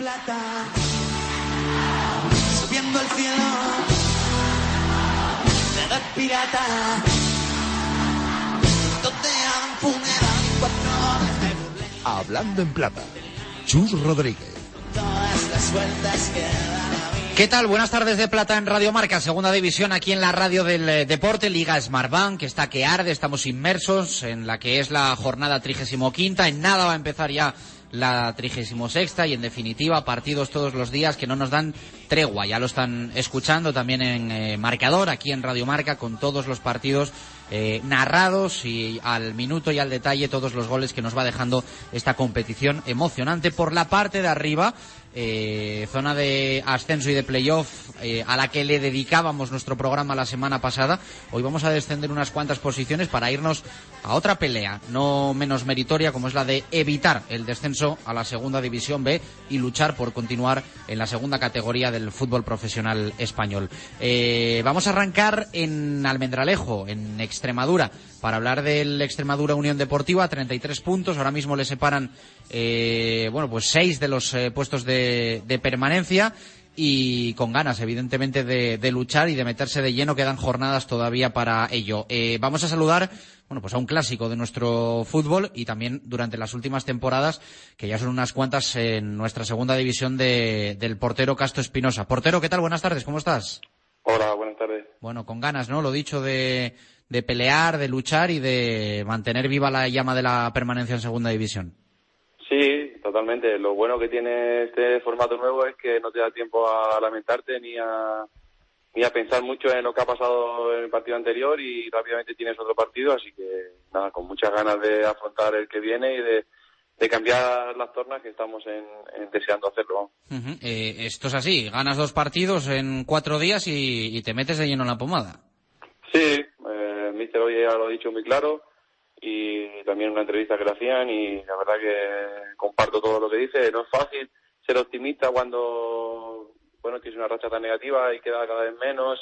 plata, subiendo al cielo, de pirata, donde hagan funeral y cuatro horas de buble, Hablando en plata. Chus Rodríguez. todas las vueltas que da la vida. ¿Qué tal? Buenas tardes de Plata en Radio Marca, segunda división aquí en la radio del eh, deporte, Liga Smartbank, que está que arde, estamos inmersos en la que es la jornada 35 en nada va a empezar ya la 36 y en definitiva partidos todos los días que no nos dan tregua, ya lo están escuchando también en eh, marcador, aquí en Radio Marca, con todos los partidos eh, narrados y al minuto y al detalle todos los goles que nos va dejando esta competición emocionante. Por la parte de arriba eh, zona de ascenso y de playoff eh, a la que le dedicábamos nuestro programa la semana pasada. Hoy vamos a descender unas cuantas posiciones para irnos a otra pelea, no menos meritoria, como es la de evitar el descenso a la segunda división B y luchar por continuar en la segunda categoría del fútbol profesional español. Eh, vamos a arrancar en Almendralejo, en Extremadura, para hablar del Extremadura Unión Deportiva, 33 puntos. Ahora mismo le separan, bueno, pues seis de los puestos de, de permanencia y con ganas, evidentemente, de, de luchar y de meterse de lleno. Quedan jornadas todavía para ello. Eh, vamos a saludar, bueno, pues a un clásico de nuestro fútbol y también durante las últimas temporadas, que ya son unas cuantas en nuestra segunda división de, del portero Castro Espinosa. Portero, ¿qué tal? Buenas tardes, ¿cómo estás? Hola, buenas tardes. Bueno, con ganas, ¿no? Lo dicho de, de pelear, de luchar y de mantener viva la llama de la permanencia en segunda división. Totalmente. Lo bueno que tiene este formato nuevo es que no te da tiempo a lamentarte ni a ni a pensar mucho en lo que ha pasado en el partido anterior y rápidamente tienes otro partido, así que nada, con muchas ganas de afrontar el que viene y de, de cambiar las tornas que estamos en, en deseando hacerlo. Eh, esto es así, ganas dos partidos en cuatro días y, y te metes de lleno en la pomada. Sí, eh, Mister hoy ya lo ha dicho muy claro y también una entrevista que le hacían y la verdad que comparto todo lo que dice. No es fácil ser optimista cuando, bueno, tienes una racha tan negativa y queda cada vez menos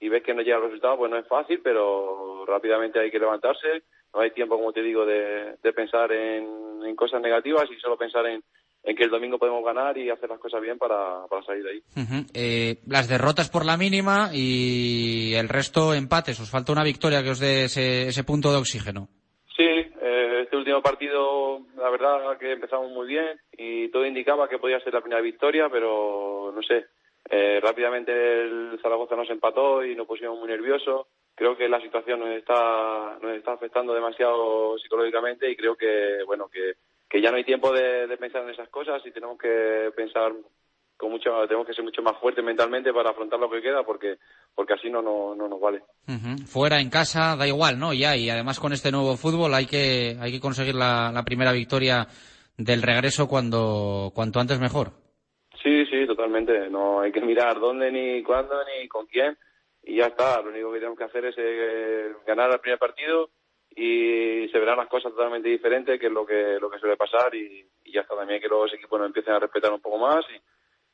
y, ves que no llega el resultado, pues no es fácil, pero rápidamente hay que levantarse. No hay tiempo, como te digo, de, de pensar en, cosas negativas y solo pensar en, en que el domingo podemos ganar y hacer las cosas bien para, para salir de ahí. Eh, las derrotas por la mínima y el resto empates. Os falta una victoria que os dé ese, ese punto de oxígeno. Partido, la verdad que empezamos muy bien y todo indicaba que podía ser la primera victoria, pero no sé, eh, rápidamente el Zaragoza nos empató y nos pusimos muy nerviosos. Creo que la situación nos está, nos está afectando demasiado psicológicamente y creo que, bueno, que, que ya no hay tiempo de pensar en esas cosas y tenemos que pensar con mucho, tenemos que ser mucho más fuertes mentalmente para afrontar lo que queda porque, porque así no, no, no nos vale. Ujú. Fuera, en casa, da igual, ¿no? Ya, y además con este nuevo fútbol hay que, hay que conseguir la, la primera victoria del regreso cuando, cuanto antes mejor. Sí, sí, totalmente. No hay que mirar dónde, ni cuándo, ni con quién. Y ya está. Lo único que tenemos que hacer es eh, ganar el primer partido y se verán las cosas totalmente diferentes, que es lo que, lo que suele pasar. Y, y ya está. También que los equipos nos empiecen a respetar un poco más y,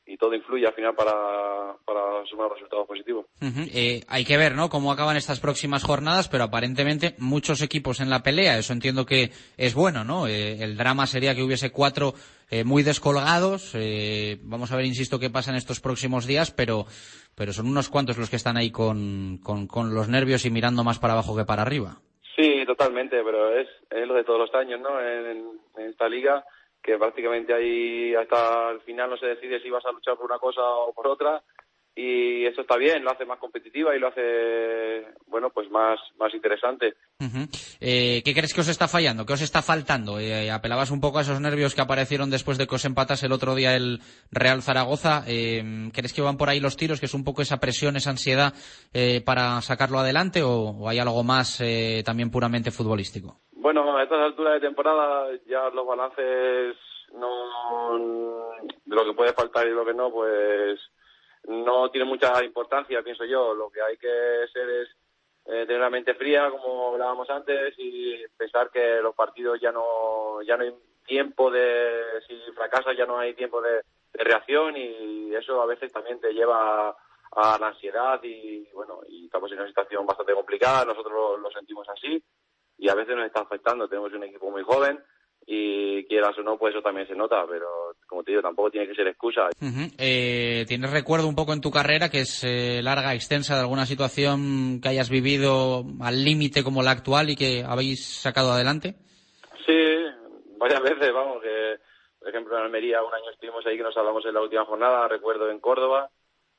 y todo influye al final para, para sumar resultados positivos. Ujú. Eh, hay que ver, ¿no? Cómo acaban estas próximas jornadas, pero aparentemente muchos equipos en la pelea. Eso entiendo que es bueno, ¿no? Eh, el drama sería que hubiese cuatro eh, muy descolgados. Eh, vamos a ver, insisto, qué pasa en estos próximos días, pero, pero son unos cuantos los que están ahí con, con, con los nervios y mirando más para abajo que para arriba. Sí, totalmente, pero es, es lo de todos los años, ¿no? En, en esta liga, que prácticamente ahí hasta el final no se decide si vas a luchar por una cosa o por otra, y eso está bien, lo hace más competitiva y lo hace, bueno, pues más, más interesante. Eh, ¿Qué crees que os está fallando? ¿Qué os está faltando? Eh, apelabas un poco a esos nervios que aparecieron después de que os empatas el otro día el Real Zaragoza. Eh, ¿Crees que van por ahí los tiros? ¿Que es un poco esa presión, esa ansiedad eh, para sacarlo adelante? ¿O, o hay algo más eh, también puramente futbolístico? Bueno, a estas alturas de temporada ya los balances no de lo que puede faltar y lo que no, pues no tiene mucha importancia, pienso yo. Lo que hay que ser es eh, tener la mente fría, como hablábamos antes, y pensar que los partidos ya no ya no hay tiempo de si fracasas ya no hay tiempo de, reacción y eso a veces también te lleva a, a la ansiedad y bueno y estamos en una situación bastante complicada nosotros lo sentimos así y a veces nos está afectando tenemos un equipo muy joven y quieras o no, pues eso también se nota, pero como te digo, tampoco tiene que ser excusa. eh, ¿Tienes recuerdo un poco en tu carrera que es eh, larga, extensa, de alguna situación que hayas vivido al límite como la actual y que habéis sacado adelante? Sí, varias veces, vamos, que por ejemplo en Almería un año estuvimos ahí que nos hablamos en la última jornada, recuerdo en Córdoba,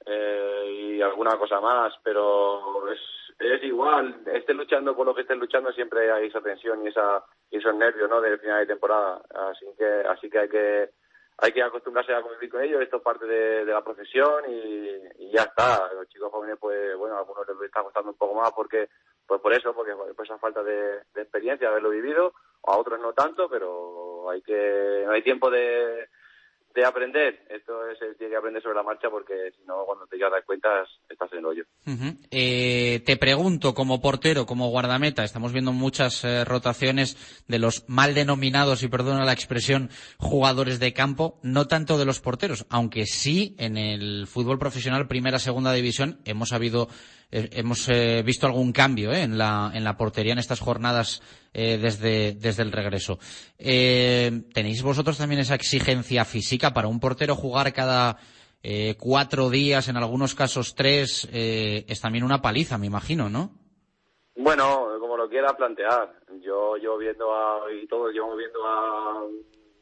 eh, y alguna cosa más, pero es, es igual, estés luchando por lo que estés luchando siempre hay esa tensión y esa y esos nervios, ¿no? Del final de temporada, así que así que hay que hay que acostumbrarse a convivir con ellos, esto es parte de, de la profesión y, y, ya está. Los chicos jóvenes, pues bueno, a algunos les está costando un poco más porque pues por eso, porque pues esa falta de, de experiencia, haberlo vivido, a otros no tanto, pero hay que no hay tiempo de de aprender. Esto es, tiene que aprender sobre la marcha porque si no, cuando te das cuenta, estás en el hoyo. Uh eh, te pregunto, como portero, como guardameta, estamos viendo muchas eh, rotaciones de los mal denominados, y perdona la expresión, jugadores de campo, no tanto de los porteros, aunque sí en el fútbol profesional, primera, segunda división, hemos habido eh, hemos eh, visto algún cambio eh, en, la, en la portería en estas jornadas eh, desde, desde el regreso. Eh, ¿Tenéis vosotros también esa exigencia física para un portero jugar cada cuatro días, en algunos casos tres? es también una paliza, me imagino, ¿no? Bueno, como lo quiera plantear. Yo, yo viendo a, y todos llevamos viendo a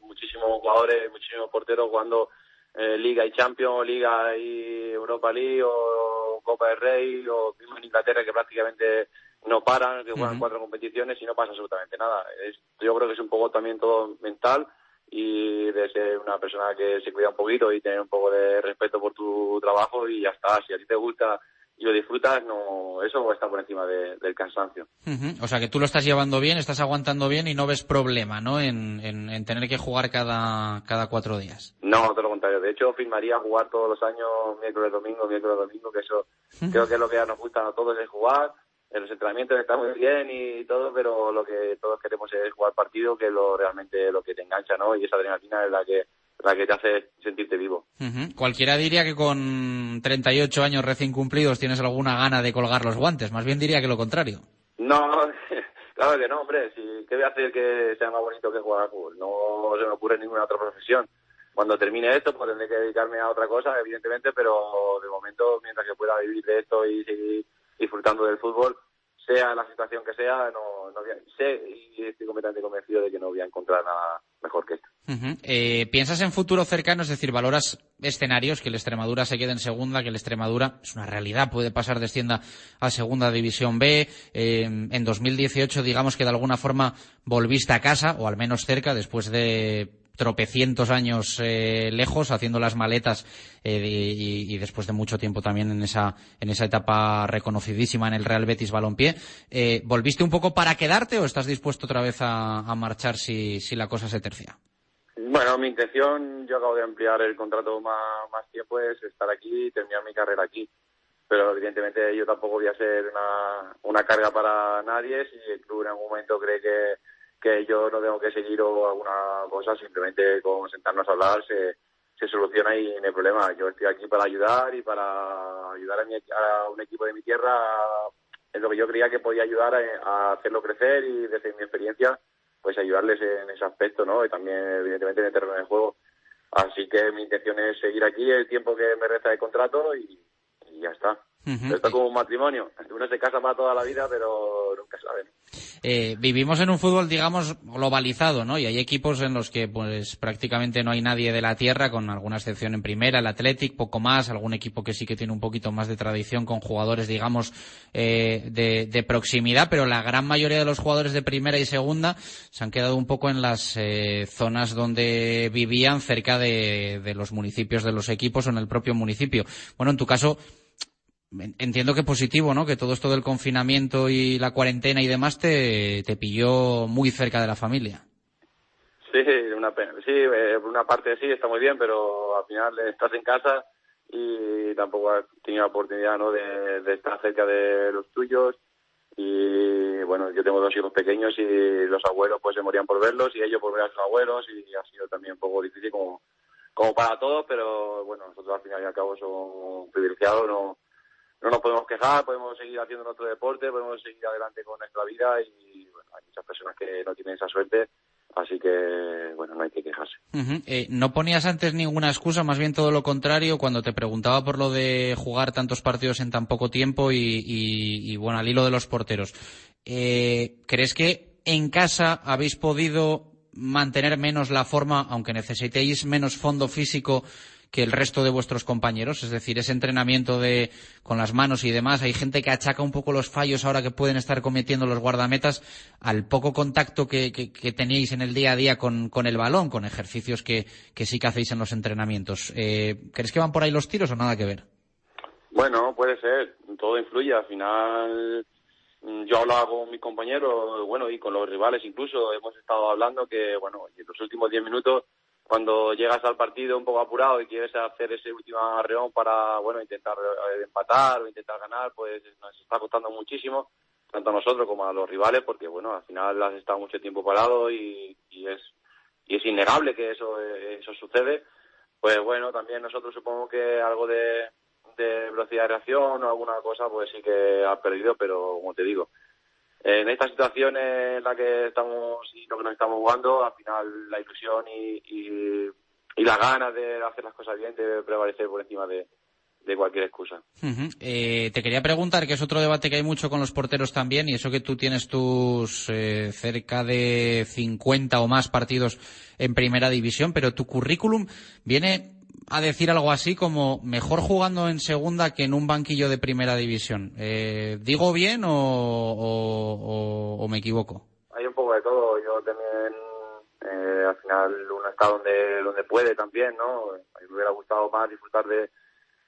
muchísimos jugadores, muchísimos porteros jugando eh, Liga y Champions, Liga y Europa League o Copa del Rey o mismo en Inglaterra que prácticamente no paran, que juegan uh -huh. cuatro competiciones y no pasa absolutamente nada. Es, yo creo que es un poco también todo mental y de ser una persona que se cuida un poquito y tener un poco de respeto por tu trabajo y ya está. Si a ti te gusta y lo disfrutas, no, eso está por encima de, del cansancio. Uh -huh. O sea que tú lo estás llevando bien, estás aguantando bien y no ves problema, ¿no? En, en, en, tener que jugar cada, cada cuatro días. No, todo lo contrario. De hecho, firmaría jugar todos los años miércoles, domingo, miércoles, domingo, que eso uh -huh. creo que es lo que nos gusta a todos es jugar. En los entrenamientos está muy bien y todo, pero lo que todos queremos es jugar partido, que es lo realmente lo que te engancha, ¿no? Y esa adrenalina es la que la que te hace sentirte vivo. Uh -huh. Cualquiera diría que con 38 años recién cumplidos tienes alguna gana de colgar los guantes. Más bien diría que lo contrario. No, claro que no, hombre. Si, ¿Qué voy a hacer que sea más bonito que jugar a fútbol? No se me ocurre ninguna otra profesión. Cuando termine esto, pues tendré que dedicarme a otra cosa, evidentemente, pero de momento, mientras que pueda vivir de esto y seguir disfrutando del fútbol, sea la situación que sea, no, no voy a, sé y estoy completamente convencido de que no voy a encontrar nada mejor que esto. Uh eh, ¿Piensas en futuro cercano? Es decir, ¿valoras escenarios que el Extremadura se quede en segunda, que el Extremadura es una realidad, puede pasar descienda a segunda división B? Eh, en 2018, digamos que de alguna forma volviste a casa, o al menos cerca, después de tropecientos años eh, lejos haciendo las maletas eh, y, y, después de mucho tiempo también en esa en esa etapa reconocidísima en el Real Betis Balompié. Eh, volviste un poco para quedarte o estás dispuesto otra vez a, marchar si, si la cosa se tercia bueno mi intención yo acabo de ampliar el contrato más, más tiempo es estar aquí y terminar mi carrera aquí. Pero evidentemente yo tampoco voy a ser una, una carga para nadie. Si el club en algún momento cree que que yo no tengo que seguir o alguna cosa, simplemente con sentarnos a hablar se, se soluciona y no hay problema. Yo estoy aquí para ayudar y para ayudar a, mi, a un equipo de mi tierra en lo que yo creía que podía ayudar a, hacerlo crecer y desde mi experiencia pues ayudarles en ese aspecto, ¿no? Y también evidentemente en el juego. Así que mi intención es seguir aquí el tiempo que me resta de contrato y ya está. Uh -huh. Esto es como un matrimonio. Uno se casa para toda la vida, pero nunca sabe. Eh, vivimos en un fútbol, digamos, globalizado, ¿no? Y hay equipos en los que, pues, prácticamente no hay nadie de la tierra, con alguna excepción en primera, el Athletic, poco más, algún equipo que sí que tiene un poquito más de tradición con jugadores, digamos, eh, de, de, proximidad, pero la gran mayoría de los jugadores de primera y segunda se han quedado un poco en las eh, zonas donde vivían, cerca de, de los municipios de los equipos o en el propio municipio. Bueno, en tu caso, entiendo que positivo, ¿no? Que todo esto del confinamiento y la cuarentena y demás te, te pilló muy cerca de la familia. Sí, una pena. Sí, eh, por una parte sí, está muy bien, pero al final estás en casa y tampoco has tenido la oportunidad, ¿no? De, estar cerca de los tuyos y bueno, yo tengo dos hijos pequeños y los abuelos pues se morían por verlos y ellos por ver a sus abuelos y ha sido también un poco difícil como, como para todos, pero bueno, nosotros al final y al cabo somos privilegiados, no no nos podemos quejar, podemos seguir haciendo nuestro deporte, podemos seguir adelante con nuestra vida y bueno, hay muchas personas que no tienen esa suerte, Así que, bueno, no hay que quejarse. Eh, no ponías antes ninguna excusa, más bien todo lo contrario, cuando te preguntaba por lo de jugar tantos partidos en tan poco tiempo y, bueno, al hilo de los porteros. Eh, ¿Crees que en casa habéis podido mantener menos la forma, aunque necesitéis menos fondo físico que el resto de vuestros compañeros, es decir, ese entrenamiento de con las manos y demás, hay gente que achaca un poco los fallos ahora que pueden estar cometiendo los guardametas al poco contacto que, tenéis en el día a día con, el balón, con ejercicios que, sí que hacéis en los entrenamientos. Eh, ¿Crees que van por ahí los tiros o nada que ver? Bueno, puede ser, todo influye, al final mm, yo hablaba con mis compañeros, bueno, y con los rivales incluso, hemos estado hablando que, bueno, en los últimos 10 minutos cuando llegas al partido un poco apurado y quieres hacer ese último arreón para, bueno, intentar eh, empatar o intentar ganar, pues nos está costando muchísimo, tanto a nosotros como a los rivales, porque, bueno, al final has estado mucho tiempo parado y, es y es innegable que eso eso sucede. Pues bueno, también nosotros supongo que algo de, de velocidad de reacción o alguna cosa, pues sí que ha perdido, pero como te digo, en esta situación en la que estamos y lo que nos estamos jugando, al final la ilusión y, y, las ganas de hacer las cosas bien debe prevalecer por encima de, cualquier excusa. eh, te quería preguntar, que es otro debate que hay mucho con los porteros también, y eso que tú tienes tus eh, cerca de 50 o más partidos en primera división, pero tu currículum viene a decir algo así como mejor jugando en segunda que en un banquillo de primera división. Eh, ¿Digo bien o, me equivoco? Hay un poco de todo. Yo también, eh, al final, uno está donde, donde puede también, ¿no? Me hubiera gustado más disfrutar de,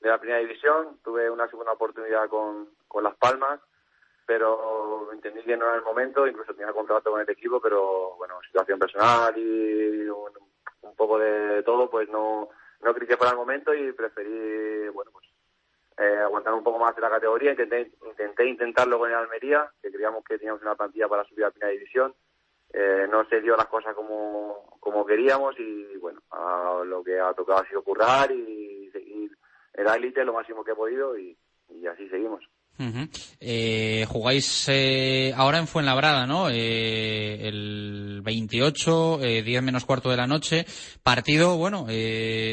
la primera división. Tuve una segunda oportunidad con, con Las Palmas, pero entendí que no era el momento. Incluso tenía contrato con el equipo, pero bueno, situación personal y un poco de todo, pues no no que fuera el momento y preferí, bueno, pues eh, aguantar un poco más de la categoría. Intenté, intenté intentarlo con el Almería, que creíamos que teníamos una plantilla para subir a la primera división. Eh, no se dio las cosas como, como queríamos y bueno, lo que ha tocado ha sido currar y seguir en la élite lo máximo que he podido y así seguimos eh, jugáis eh, ahora en Fuenlabrada, ¿no? Eh, el 28, 10 eh, menos cuarto de la noche. Partido, bueno,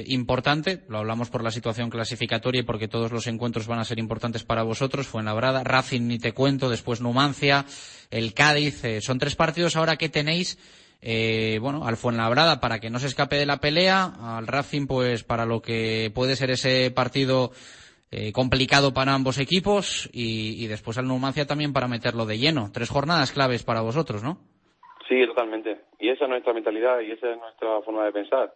importante. Lo hablamos por la situación clasificatoria y porque todos los encuentros van a ser importantes para vosotros. Fuenlabrada, Racing, ni te cuento, después Numancia, el Cádiz. son tres partidos ahora que tenéis. bueno, al Fuenlabrada para que no se escape de la pelea, al Racing pues para lo que puede ser ese partido eh, complicado para ambos equipos y, después al Numancia también para meterlo de lleno. Tres jornadas claves para vosotros, ¿no? Sí, totalmente. Y esa es nuestra mentalidad y esa es nuestra forma de pensar.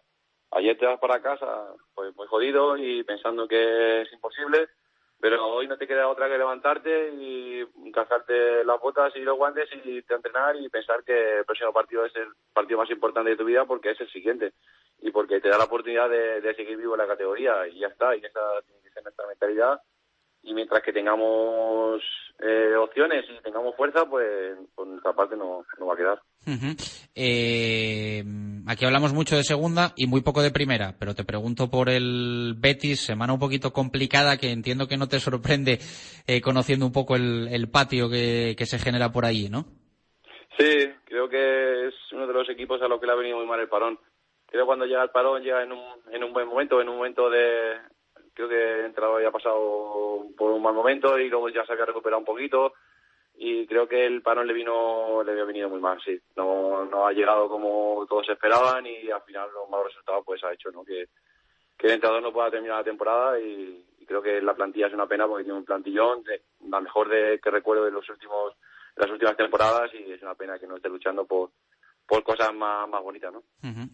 Ayer te vas para casa pues muy jodido y pensando que es imposible, pero hoy no te queda otra que levantarte y encajarte las botas y los guantes y te entrenar y pensar que el próximo partido es el partido más importante de tu vida porque es el siguiente y porque te da la oportunidad de, seguir vivo en la categoría y ya está, y esa tiene que ser nuestra mentalidad y mientras que tengamos eh, opciones y tengamos fuerza, pues por nuestra parte no, no va a quedar. eh, aquí hablamos mucho de segunda y muy poco de primera, pero te pregunto por el Betis, semana un poquito complicada que entiendo que no te sorprende eh, conociendo un poco el, el patio que, que se genera por allí, ¿no? Sí, creo que es uno de los equipos a los que le ha venido muy mal el parón creo cuando llega el parón llega en un, en un buen momento, en un momento de, creo que entrado había pasado por un mal momento y luego ya se había recuperado un poquito y creo que el parón le vino, le había venido muy mal, sí. No, no ha llegado como todos esperaban y al final los malos resultados pues ha hecho, ¿no? Que, que el entrenador no pueda terminar la temporada y, creo que la plantilla es una pena porque tiene un plantillón, de, la mejor de que recuerdo de los últimos, de las últimas temporadas y es una pena que no esté luchando por, por cosas más, más bonitas, ¿no?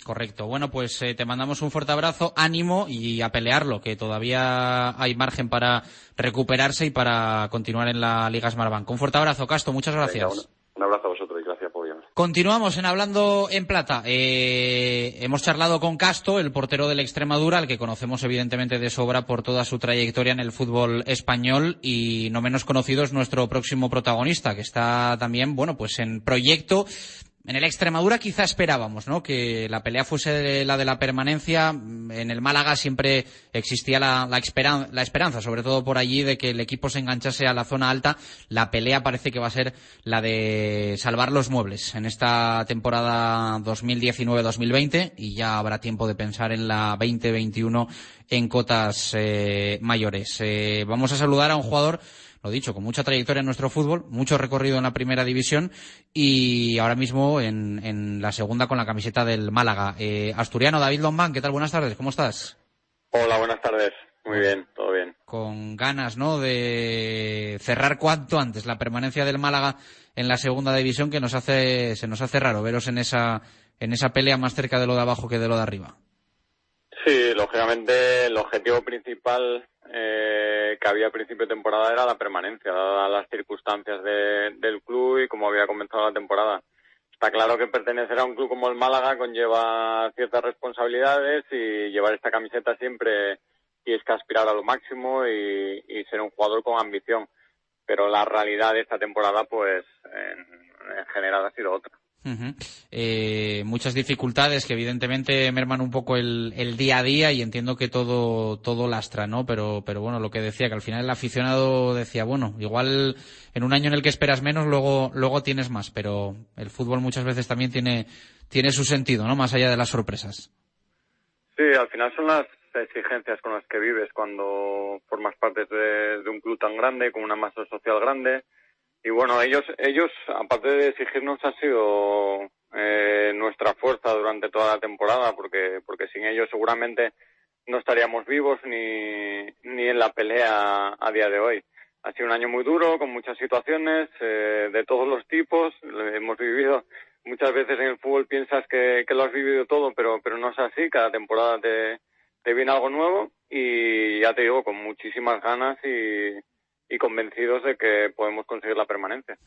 correcto. Bueno, pues eh, te mandamos un fuerte abrazo, ánimo y a pelearlo, que todavía hay margen para recuperarse y para continuar en la Liga Smartbank. Un fuerte abrazo, Casto, muchas gracias. un, abrazo a vosotros y gracias por llamar. Continuamos en Hablando en Plata. Eh, hemos charlado con Casto, el portero del Extremadura, al que conocemos evidentemente de sobra por toda su trayectoria en el fútbol español y no menos conocido es nuestro próximo protagonista, que está también, bueno, pues en proyecto en el Extremadura quizá esperábamos, ¿no? Que la pelea fuese la de la permanencia. En el Málaga siempre existía la, la, esperanza, sobre todo por allí, de que el equipo se enganchase a la zona alta. La pelea parece que va a ser la de salvar los muebles en esta temporada 2019-2020 y ya habrá tiempo de pensar en la 2021 en cotas eh, mayores. Eh, vamos a saludar a un jugador lo dicho, con mucha trayectoria en nuestro fútbol, mucho recorrido en la primera división y ahora mismo en, la segunda con la camiseta del Málaga. Eh, Asturiano, David Lombán, ¿qué tal? Buenas tardes, ¿cómo estás? Hola, buenas tardes. Muy bien, todo bien. Con ganas, ¿no? De cerrar cuanto antes la permanencia del Málaga en la segunda división que nos hace, se nos hace raro veros en esa, en esa pelea más cerca de lo de abajo que de lo de arriba. Sí, lógicamente el objetivo principal eh, que había a principio de temporada era la permanencia, dadas las circunstancias del club y como había comenzado la temporada. Está claro que pertenecer a un club como el Málaga conlleva ciertas responsabilidades y llevar esta camiseta siempre y es que aspirar a lo máximo y, ser un jugador con ambición. Pero la realidad de esta temporada, pues, en general ha sido otra eh, muchas dificultades que evidentemente merman un poco el, día a día y entiendo que todo, todo lastra, ¿no? Pero, pero bueno, lo que decía, que al final el aficionado decía, bueno, igual en un año en el que esperas menos, luego, luego tienes más, pero el fútbol muchas veces también tiene, tiene su sentido, ¿no? Más allá de las sorpresas. Sí, al final son las exigencias con las que vives cuando formas parte de, de un club tan grande, con una masa social grande y bueno, ellos, ellos aparte de exigirnos, ha sido eh, nuestra fuerza durante toda la temporada, porque, porque sin ellos seguramente no estaríamos vivos ni, ni en la pelea a día de hoy. Ha sido un año muy duro, con muchas situaciones eh, de todos los tipos. Hemos vivido muchas veces en el fútbol piensas que, que, lo has vivido todo, pero, pero no es así. Cada temporada te, te viene algo nuevo y ya te digo, con muchísimas ganas y, y convencidos de que podemos conseguir la permanencia.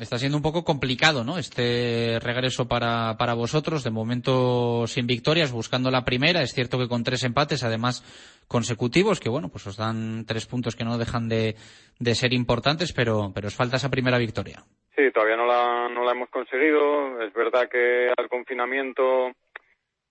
Está siendo un poco complicado, ¿no? Este regreso para, para vosotros, de momento sin victorias, buscando la primera. Es cierto que con tres empates, además consecutivos, que bueno, pues os dan tres puntos que no dejan de, de ser importantes, pero, pero os falta esa primera victoria. Sí, todavía no la, no la hemos conseguido. Es verdad que al confinamiento,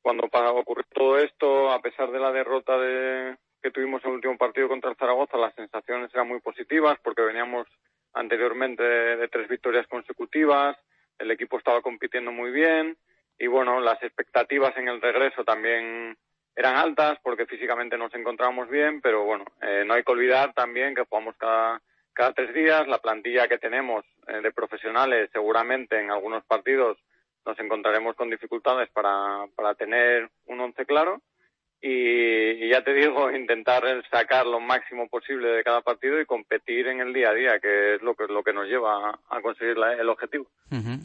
cuando ocurrió todo esto, a pesar de la derrota de, que tuvimos el último partido contra Zaragoza, las sensaciones eran muy positivas porque veníamos anteriormente de, tres victorias consecutivas, el equipo estaba compitiendo muy bien y bueno, las expectativas en el regreso también eran altas porque físicamente nos encontrábamos bien, pero bueno, eh, no hay que olvidar también que jugamos cada, cada tres días, la plantilla que tenemos eh, de profesionales seguramente en algunos partidos nos encontraremos con dificultades para, para tener un once claro y, ya te digo, intentar sacar lo máximo posible de cada partido y competir en el día a día, que es lo que, lo que nos lleva a conseguir el objetivo.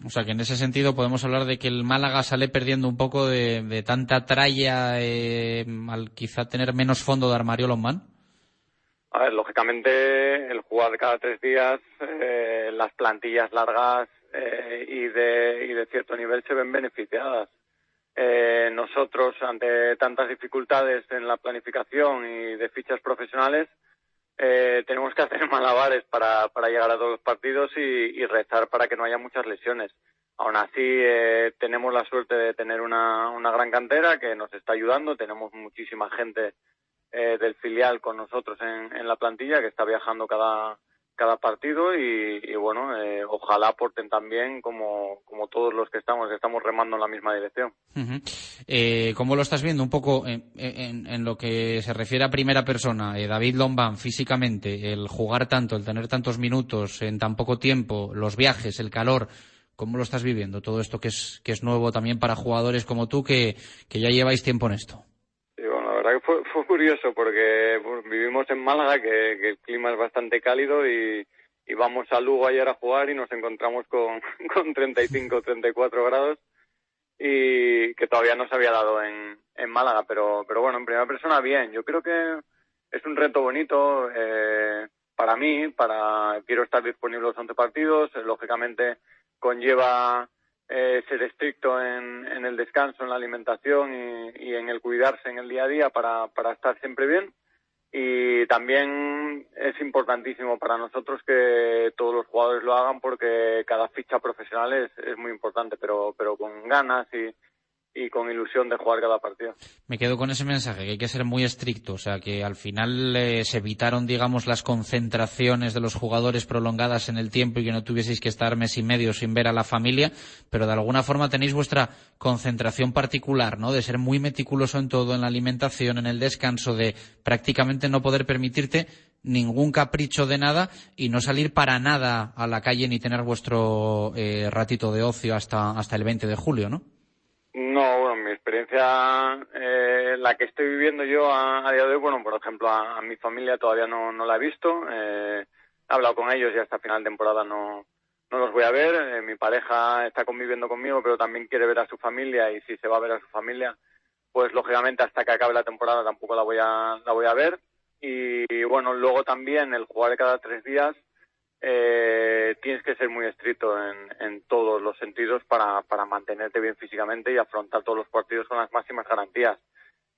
O sea que en ese sentido podemos hablar de que el Málaga sale perdiendo un poco de, tanta tralla eh, al quizá tener menos fondo de armario Lombán. A ver, lógicamente el jugar cada tres días, eh, las plantillas largas eh, y, de, y de cierto nivel se ven beneficiadas eh, nosotros, ante tantas dificultades en la planificación y de fichas profesionales, eh, tenemos que hacer malabares para, para llegar a todos los partidos y, rezar para que no haya muchas lesiones. Aún así, eh, tenemos la suerte de tener una, una gran cantera que nos está ayudando. Tenemos muchísima gente eh, del filial con nosotros en, en la plantilla que está viajando cada, cada partido y, bueno, eh, ojalá aporten también como, como todos los que estamos, estamos remando en la misma dirección. eh, ¿Cómo lo estás viendo un poco en, en, lo que se refiere a primera persona? Eh, David Lombán, físicamente, el jugar tanto, el tener tantos minutos en tan poco tiempo, los viajes, el calor, ¿cómo lo estás viviendo? Todo esto que es, que es nuevo también para jugadores como tú que, que ya lleváis tiempo en esto verdad que fue, fue curioso porque vivimos en Málaga, que, el clima es bastante cálido y, y, vamos a Lugo ayer a jugar y nos encontramos con, con 35 34 grados y que todavía no se había dado en, en Málaga, pero, pero bueno, en primera persona bien. Yo creo que es un reto bonito eh, para mí, para quiero estar disponible los 11 partidos, lógicamente conlleva eh, ser estricto en, el descanso, en la alimentación y, en el cuidarse en el día a día para, para estar siempre bien. y también es importantísimo para nosotros que todos los jugadores lo hagan porque cada ficha profesional es, es muy importante, pero, pero con ganas y, y con ilusión de jugar cada partido. Me quedo con ese mensaje, que hay que ser muy estricto, o sea, que al final eh, se evitaron, digamos, las concentraciones de los jugadores prolongadas en el tiempo y que no tuvieseis que estar mes y medio sin ver a la familia, pero de alguna forma tenéis vuestra concentración particular, ¿no? De ser muy meticuloso en todo, en la alimentación, en el descanso, de prácticamente no poder permitirte ningún capricho de nada y no salir para nada a la calle ni tener vuestro eh, ratito de ocio hasta, hasta el 20 de julio, ¿no? Experiencia, eh, la que estoy viviendo yo a, día de hoy, bueno, por ejemplo, a, mi familia todavía no, no la he visto. Eh, he hablado con ellos y hasta final de temporada no, no los voy a ver. Eh, mi pareja está conviviendo conmigo, pero también quiere ver a su familia y si se va a ver a su familia, pues lógicamente hasta que acabe la temporada tampoco la voy a, la voy a ver. Y bueno, luego también el jugar cada tres días, eh, tienes que ser muy estricto en, en todos los sentidos para, mantenerte bien físicamente y afrontar todos los partidos con las máximas garantías.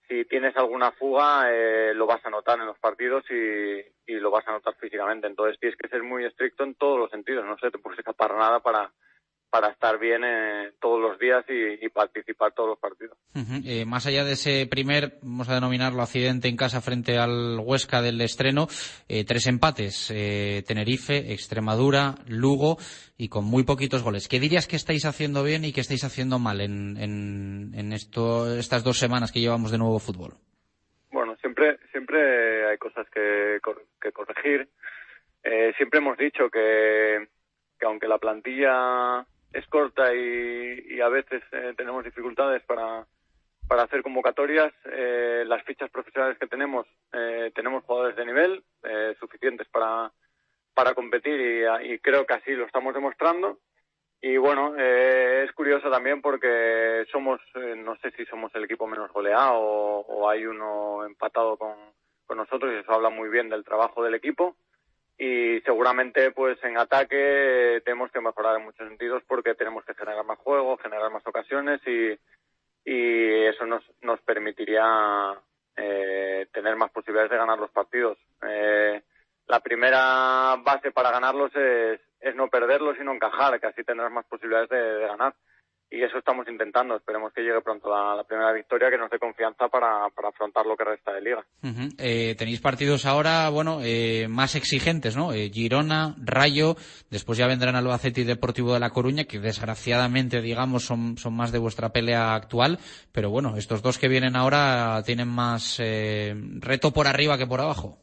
Si tienes alguna fuga, eh, lo vas a notar en los partidos y, y lo vas a notar físicamente. Entonces tienes que ser muy estricto en todos los sentidos. No se te puede escapar nada para, para estar bien eh, todos los días y, participar todos los partidos. eh, más allá de ese primer, vamos a denominarlo accidente en casa frente al Huesca del estreno, eh, tres empates, eh, Tenerife, Extremadura, Lugo y con muy poquitos goles. ¿Qué dirías que estáis haciendo bien y que estáis haciendo mal en, en, en esto, estas dos semanas que llevamos de nuevo fútbol? Bueno, siempre, siempre hay cosas que, que corregir. Siempre hemos dicho que, que aunque la plantilla es corta y, a veces eh, tenemos dificultades para, para hacer convocatorias. Eh, las fichas profesionales que tenemos, eh, tenemos jugadores de nivel suficientes para, para competir y, creo que así lo estamos demostrando. Y bueno, es curioso también porque somos, no sé si somos el equipo menos goleado o, o hay uno empatado con, con nosotros y eso habla muy bien del trabajo del equipo y seguramente pues en ataque tenemos que mejorar en muchos sentidos porque tenemos que generar más juego, generar más ocasiones y, y eso nos, nos permitiría eh, tener más posibilidades de ganar los partidos. Eh, la primera base para ganarlos es, es no perderlos y no encajar, que así tendrás más posibilidades de ganar y eso estamos intentando. Esperemos que llegue pronto la, primera victoria que nos dé confianza para, para, afrontar lo que resta de liga. eh, tenéis partidos ahora, bueno, eh, más exigentes, ¿no? Eh, Girona, Rayo, después ya vendrán Albacete y Deportivo de La Coruña, que desgraciadamente, digamos, son, son más de vuestra pelea actual, pero bueno, estos dos que vienen ahora tienen más eh, reto por arriba que por abajo.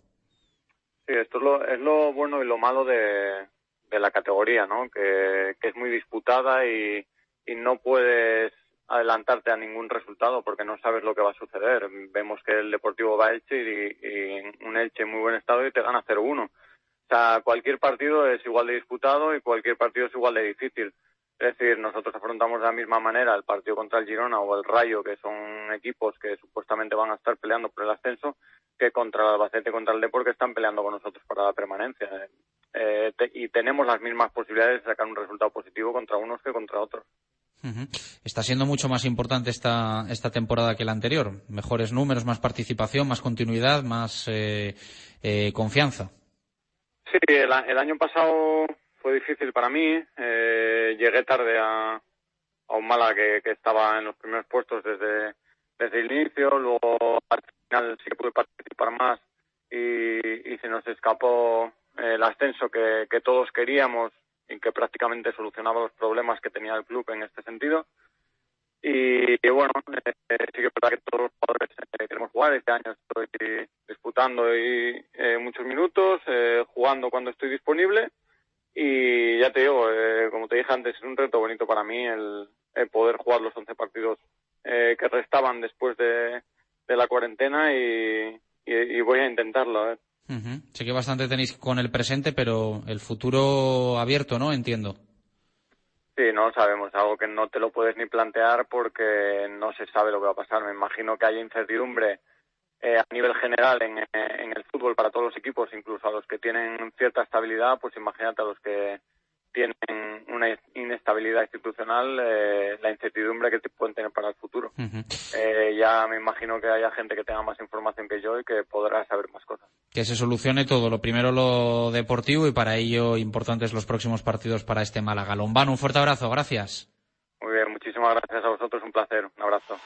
Sí, esto es lo, es lo bueno y lo malo de, de la categoría, ¿no? Que, que es muy disputada y y no puedes adelantarte a ningún resultado porque no sabes lo que va a suceder. Vemos que el Deportivo va a Elche y, un Elche en muy buen estado y te gana 0-1. O sea, cualquier partido es igual de disputado y cualquier partido es igual de difícil. Es decir, nosotros afrontamos de la misma manera el partido contra el Girona o el Rayo, que son equipos que supuestamente van a estar peleando por el ascenso, que contra el Albacete, contra el Depor, que están peleando con nosotros para la permanencia. Eh, y tenemos las mismas posibilidades de sacar un resultado positivo contra unos que contra otros. Está siendo mucho más importante esta, esta temporada que la anterior. Mejores números, más participación, más continuidad, más eh, eh, confianza. Sí, el, año pasado fue difícil para mí. Eh, llegué tarde a, a un Mala que, estaba en los primeros puestos desde, desde el inicio. Luego al final sí que pude participar más y, y se nos escapó el ascenso que todos queríamos y que prácticamente solucionaba los problemas que tenía el club en este sentido. Y, bueno, eh, sí que es verdad que todos los jugadores eh, queremos jugar. Este año estoy disputando y, eh, muchos minutos, jugando cuando estoy disponible. Y ya te digo, como te dije antes, es un reto bonito para mí el, poder jugar los 11 partidos que restaban después de, la cuarentena y, y, voy a intentarlo. Sé que bastante tenéis con el presente, pero el futuro abierto, ¿no? Entiendo. Sí, no sabemos, algo que no te lo puedes ni plantear porque no se sabe lo que va a pasar. Me imagino que hay incertidumbre eh, a nivel general en, en, el fútbol para todos los equipos, incluso a los que tienen cierta estabilidad, pues imagínate a los que tienen una inestabilidad institucional, eh, la incertidumbre que pueden tener para el futuro. eh, ya me imagino que haya gente que tenga más información que yo y que podrá saber más cosas. Que se solucione todo, lo primero lo deportivo y para ello importantes los próximos partidos para este Málaga. Lombano, un fuerte abrazo, gracias. Muy bien, muchísimas gracias a vosotros, un placer, un abrazo.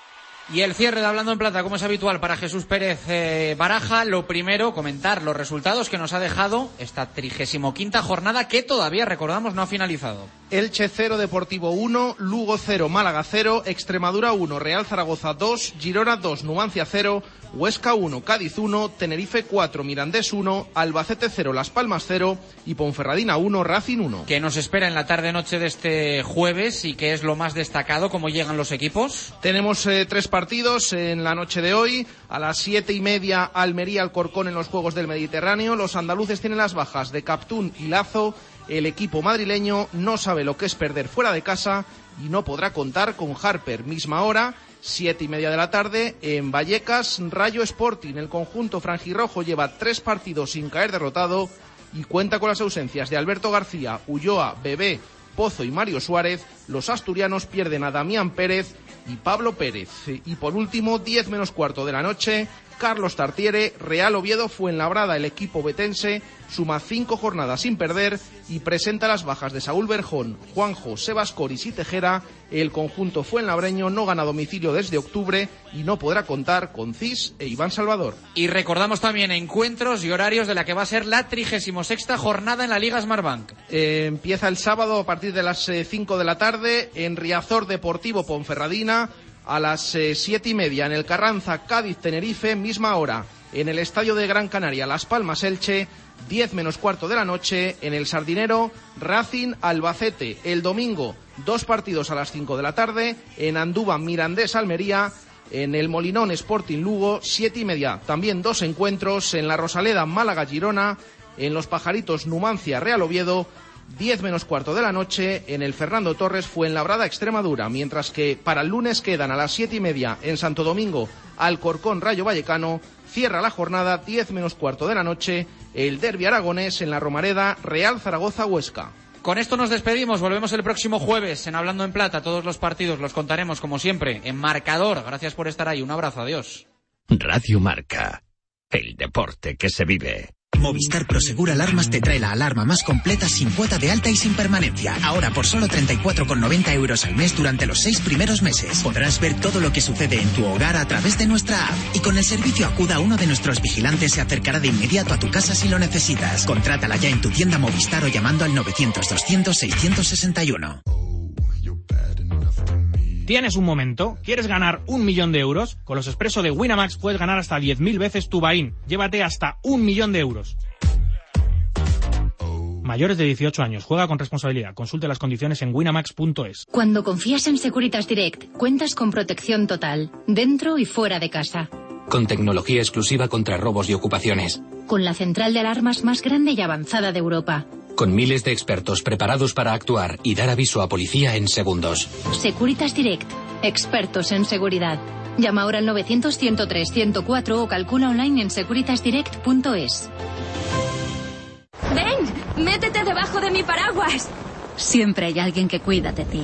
Y el cierre de Hablando en Plata, como es habitual para Jesús Pérez eh, Baraja, lo primero, comentar los resultados que nos ha dejado esta trigésimo quinta jornada que todavía, recordamos, no ha finalizado. Elche 0, Deportivo 1, Lugo 0, Málaga 0, Extremadura 1, Real Zaragoza 2, Girona 2, Numancia 0, Huesca 1, Cádiz 1, Tenerife 4, Mirandés 1, Albacete 0, Las Palmas 0 y Ponferradina 1, Racing 1. ¿Qué nos espera en la tarde-noche de este jueves y qué es lo más destacado? ¿Cómo llegan los equipos? Tenemos eh, tres partidos en la noche de hoy. A las siete y media, Almería Alcorcón en los Juegos del Mediterráneo. Los andaluces tienen las bajas de Captún y Lazo. El equipo madrileño no sabe lo que es perder fuera de casa y no podrá contar con Harper. Misma hora, siete y media de la tarde, en Vallecas, Rayo Sporting. El conjunto franjirrojo lleva tres partidos sin caer derrotado y cuenta con las ausencias de Alberto García, Ulloa, Bebé, Pozo y Mario Suárez. Los asturianos pierden a Damián Pérez y Pablo Pérez. Y por último, 10 menos cuarto de la noche, Carlos Tartiere, Real Oviedo Fuenlabrada, el equipo betense, suma cinco jornadas sin perder y presenta las bajas de Saúl Berjón, Juanjo, Sebas Coris y Tejera. El conjunto fuenlabreño no gana domicilio desde octubre y no podrá contar con Cis e Iván Salvador. Y recordamos también encuentros y horarios de la que va a ser la 36 jornada en la Liga Smartbank. Eh, empieza el sábado a partir de las 5 de la tarde en Riazor Deportivo Ponferradina a las eh, siete y media en el Carranza Cádiz Tenerife, misma hora en el Estadio de Gran Canaria Las Palmas Elche, 10 menos cuarto de la noche en el Sardinero Racing Albacete. El domingo, dos partidos a las 5 de la tarde en Andúba Mirandés Almería. En el Molinón Sporting Lugo, siete y media. También dos encuentros en la Rosaleda Málaga Girona, en los Pajaritos Numancia Real Oviedo 10 menos cuarto de la noche en el Fernando Torres Fuenlabrada Extremadura, mientras que para el lunes quedan a las siete y media en Santo Domingo Alcorcón Rayo Vallecano, cierra la jornada 10 menos cuarto de la noche el Derby Aragonés en la Romareda Real Zaragoza Huesca. Con esto nos despedimos, volvemos el próximo jueves en Hablando en Plata, todos los partidos los contaremos como siempre en marcador. Gracias por estar ahí, un abrazo, adiós. Radio Marca, el deporte que se vive. Movistar Prosegur Alarmas te trae la alarma más completa sin cuota de alta y sin permanencia. Ahora por solo 34,90 euros al mes durante los seis primeros meses. Podrás ver todo lo que sucede en tu hogar a través de nuestra app. Y con el servicio Acuda, uno de nuestros vigilantes se acercará de inmediato a tu casa si lo necesitas. Contrátala ya en tu tienda Movistar o llamando al 900-200-661. ¿Tienes un momento? ¿Quieres ganar un millón de euros? Con los expresos de Winamax puedes ganar hasta 10.000 veces tu Bain. Llévate hasta un millón de euros. Mayores de 18 años. Juega con responsabilidad. Consulte las condiciones en winamax.es. Cuando confías en Securitas Direct, cuentas con protección total, dentro y fuera de casa. Con tecnología exclusiva contra robos y ocupaciones. Con la central de alarmas más grande y avanzada de Europa. Con miles de expertos preparados para actuar y dar aviso a policía en segundos. Securitas Direct. Expertos en seguridad. Llama ahora al 900-103-104 o calcula online en securitasdirect.es. ¡Ven! ¡Métete debajo de mi paraguas! Siempre hay alguien que cuida de ti.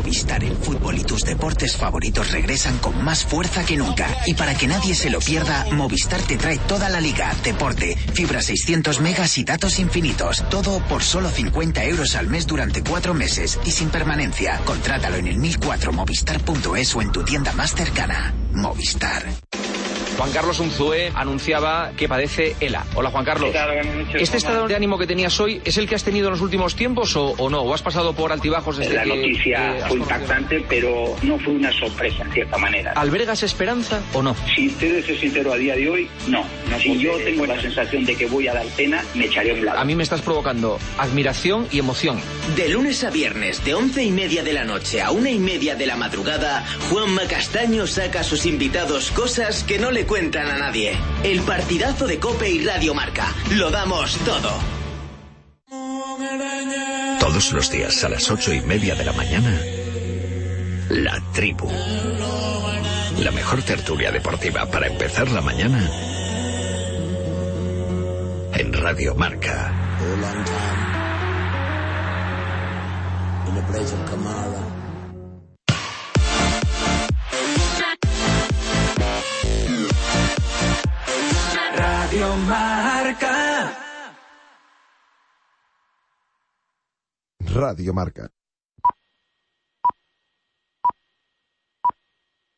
Movistar el fútbol y tus deportes favoritos regresan con más fuerza que nunca. Y para que nadie se lo pierda, Movistar te trae toda la liga, deporte, fibra 600 megas y datos infinitos. Todo por solo 50 euros al mes durante cuatro meses y sin permanencia. Contrátalo en el 1004 movistar.es o en tu tienda más cercana. Movistar. Juan Carlos Unzué anunciaba que padece ELA. Hola Juan Carlos. ¿Este estado de ánimo que tenías hoy es el que has tenido en los últimos tiempos o, o no? ¿O has pasado por altibajos desde La que, noticia que has fue impactante, pero no fue una sorpresa en cierta manera. ¿Albergas esperanza o no? Si usted es sincero a día de hoy, no. si yo tengo la sensación de que voy a dar pena, me echaré a un lado. A mí me estás provocando admiración y emoción. De lunes a viernes, de once y media de la noche a una y media de la madrugada, Juanma Castaño saca a sus invitados cosas que no le cuentan a nadie. El partidazo de Cope y Radio Marca. Lo damos todo. Todos los días a las ocho y media de la mañana, La Tribu. La mejor tertulia deportiva para empezar la mañana en Radio Marca. Radio Marca. Radio Marca.